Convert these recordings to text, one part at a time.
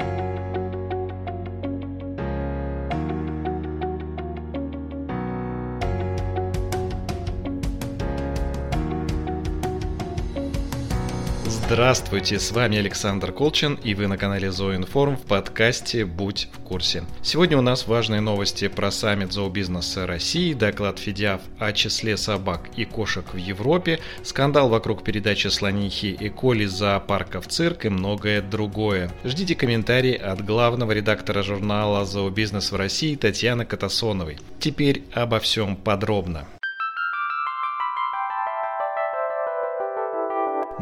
you Здравствуйте, с вами Александр Колчин и вы на канале Зооинформ в подкасте «Будь в курсе». Сегодня у нас важные новости про саммит зообизнеса России, доклад Федиав о числе собак и кошек в Европе, скандал вокруг передачи слонихи и коли зоопарка в цирк и многое другое. Ждите комментарии от главного редактора журнала «Зообизнес в России» Татьяны Катасоновой. Теперь обо всем подробно.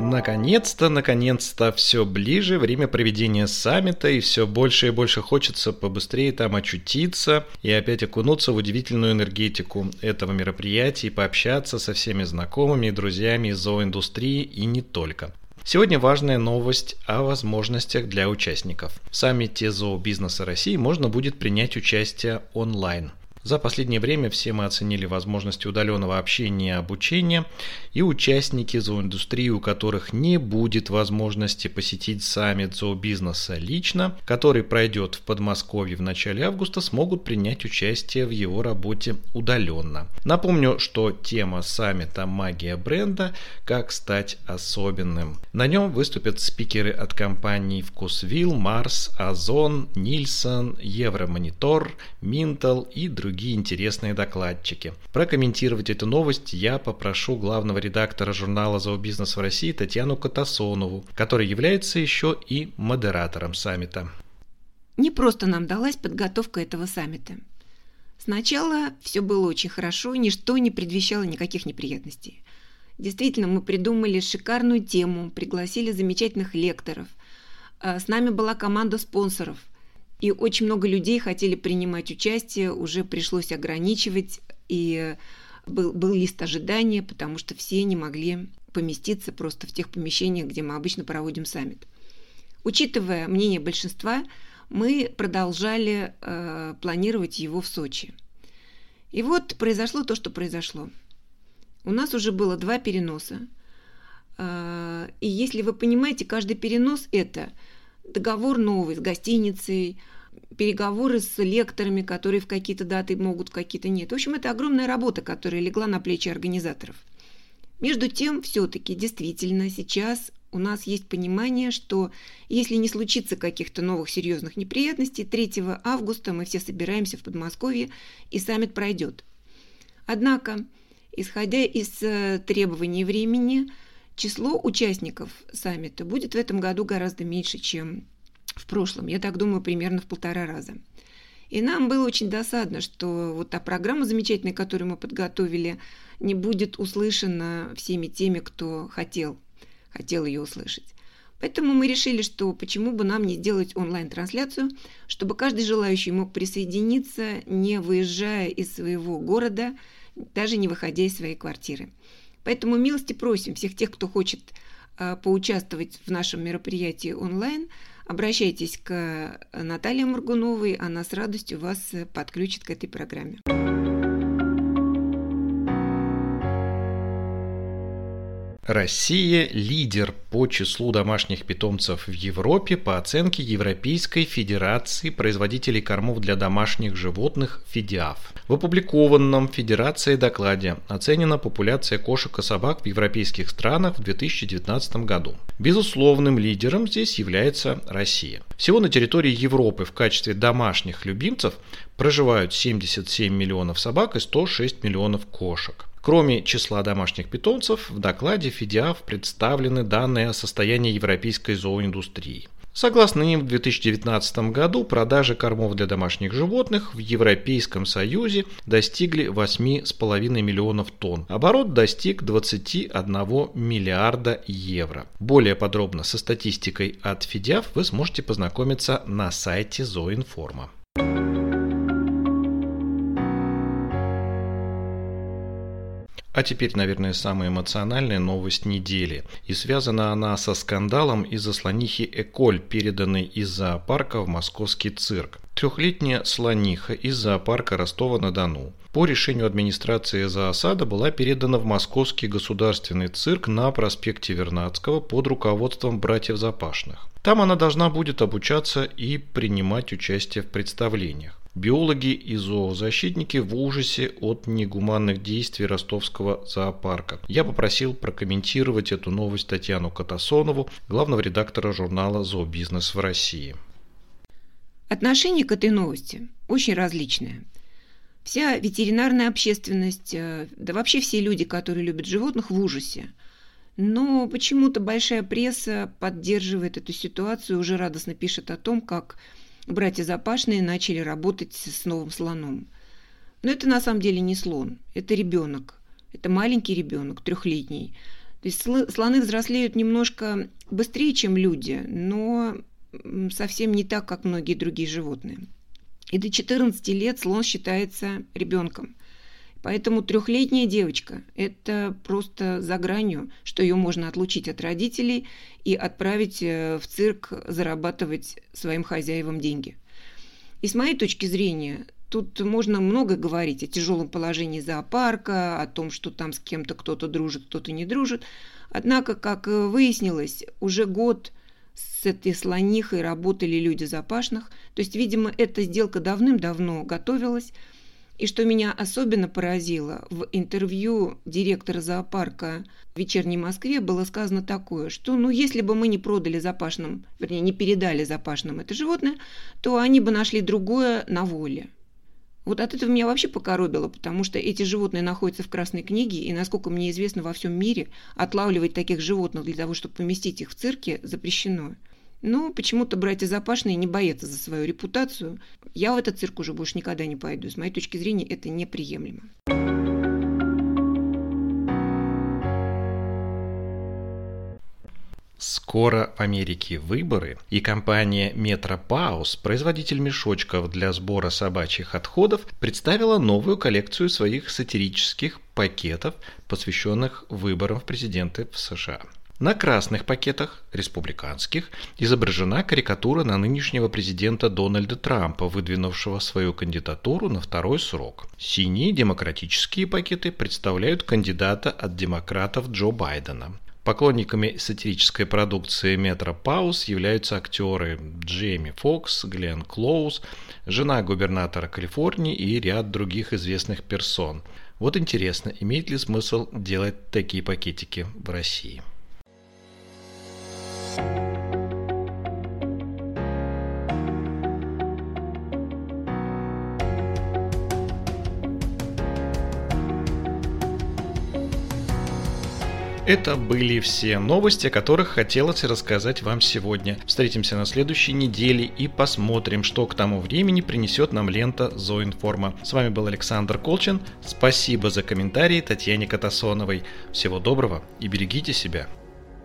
Наконец-то, наконец-то, все ближе время проведения саммита, и все больше и больше хочется побыстрее там очутиться и опять окунуться в удивительную энергетику этого мероприятия и пообщаться со всеми знакомыми и друзьями из зооиндустрии и не только. Сегодня важная новость о возможностях для участников. В саммите зообизнеса России можно будет принять участие онлайн – за последнее время все мы оценили возможности удаленного общения и обучения, и участники зооиндустрии, у которых не будет возможности посетить саммит зообизнеса лично, который пройдет в Подмосковье в начале августа, смогут принять участие в его работе удаленно. Напомню, что тема саммита «Магия бренда. Как стать особенным». На нем выступят спикеры от компаний «Вкусвилл», «Марс», «Озон», «Нильсон», «Евромонитор», «Минтал» и другие другие интересные докладчики. Прокомментировать эту новость я попрошу главного редактора журнала «Зообизнес в России» Татьяну Катасонову, который является еще и модератором саммита. Не просто нам далась подготовка этого саммита. Сначала все было очень хорошо, ничто не предвещало никаких неприятностей. Действительно, мы придумали шикарную тему, пригласили замечательных лекторов. А с нами была команда спонсоров – и очень много людей хотели принимать участие, уже пришлось ограничивать, и был, был лист ожидания, потому что все не могли поместиться просто в тех помещениях, где мы обычно проводим саммит. Учитывая мнение большинства, мы продолжали э, планировать его в Сочи. И вот произошло то, что произошло. У нас уже было два переноса. Э, и если вы понимаете, каждый перенос это договор новый с гостиницей, переговоры с лекторами, которые в какие-то даты могут, в какие-то нет. В общем, это огромная работа, которая легла на плечи организаторов. Между тем, все-таки действительно сейчас у нас есть понимание, что если не случится каких-то новых серьезных неприятностей, 3 августа мы все собираемся в Подмосковье и саммит пройдет. Однако, исходя из э, требований времени, число участников саммита будет в этом году гораздо меньше, чем в прошлом, я так думаю, примерно в полтора раза. И нам было очень досадно, что вот та программа замечательная, которую мы подготовили, не будет услышана всеми теми, кто хотел, хотел ее услышать. Поэтому мы решили, что почему бы нам не сделать онлайн-трансляцию, чтобы каждый желающий мог присоединиться, не выезжая из своего города, даже не выходя из своей квартиры. Поэтому милости просим всех тех, кто хочет поучаствовать в нашем мероприятии онлайн – Обращайтесь к Наталье Моргуновой, она с радостью вас подключит к этой программе. Россия – лидер по числу домашних питомцев в Европе по оценке Европейской Федерации производителей кормов для домашних животных «Федиаф». В опубликованном Федерацией докладе оценена популяция кошек и собак в европейских странах в 2019 году. Безусловным лидером здесь является Россия. Всего на территории Европы в качестве домашних любимцев проживают 77 миллионов собак и 106 миллионов кошек. Кроме числа домашних питомцев, в докладе ФИДИАФ представлены данные о состоянии европейской зооиндустрии. Согласно им, в 2019 году продажи кормов для домашних животных в Европейском Союзе достигли 8,5 миллионов тонн. Оборот достиг 21 миллиарда евро. Более подробно со статистикой от ФИДИАФ вы сможете познакомиться на сайте Зооинформа. А теперь, наверное, самая эмоциональная новость недели. И связана она со скандалом из-за слонихи Эколь, переданной из зоопарка в московский цирк. Трехлетняя слониха из зоопарка Ростова-на-Дону по решению администрации зоосада была передана в Московский государственный цирк на проспекте Вернадского под руководством братьев Запашных. Там она должна будет обучаться и принимать участие в представлениях. Биологи и зоозащитники в ужасе от негуманных действий ростовского зоопарка. Я попросил прокомментировать эту новость Татьяну Катасонову, главного редактора журнала «Зообизнес» в России. Отношение к этой новости очень различное. Вся ветеринарная общественность, э, да вообще все люди, которые любят животных, в ужасе. Но почему-то большая пресса поддерживает эту ситуацию, уже радостно пишет о том, как братья Запашные начали работать с новым слоном. Но это на самом деле не слон, это ребенок. Это маленький ребенок, трехлетний. То есть слоны взрослеют немножко быстрее, чем люди, но совсем не так, как многие другие животные. И до 14 лет слон считается ребенком. Поэтому трехлетняя девочка – это просто за гранью, что ее можно отлучить от родителей и отправить э, в цирк зарабатывать своим хозяевам деньги. И с моей точки зрения, тут можно много говорить о тяжелом положении зоопарка, о том, что там с кем-то кто-то дружит, кто-то не дружит. Однако, как выяснилось, уже год с этой слонихой работали люди запашных. То есть, видимо, эта сделка давным-давно готовилась – и что меня особенно поразило, в интервью директора зоопарка в «Вечерней Москве» было сказано такое, что ну если бы мы не продали запашным, вернее, не передали запашным это животное, то они бы нашли другое на воле. Вот от этого меня вообще покоробило, потому что эти животные находятся в Красной книге, и, насколько мне известно, во всем мире отлавливать таких животных для того, чтобы поместить их в цирке, запрещено. Но почему-то братья Запашные не боятся за свою репутацию. Я в этот цирк уже больше никогда не пойду. С моей точки зрения, это неприемлемо. Скоро в Америке выборы, и компания Метропаус, производитель мешочков для сбора собачьих отходов, представила новую коллекцию своих сатирических пакетов, посвященных выборам в президенты в США. На красных пакетах, республиканских, изображена карикатура на нынешнего президента Дональда Трампа, выдвинувшего свою кандидатуру на второй срок. Синие демократические пакеты представляют кандидата от демократов Джо Байдена. Поклонниками сатирической продукции Метро Паус являются актеры Джейми Фокс, Глен Клоуз, жена губернатора Калифорнии и ряд других известных персон. Вот интересно, имеет ли смысл делать такие пакетики в России? Это были все новости, о которых хотелось рассказать вам сегодня. Встретимся на следующей неделе и посмотрим, что к тому времени принесет нам лента Зоинформа. С вами был Александр Колчин. Спасибо за комментарии Татьяне Катасоновой. Всего доброго и берегите себя.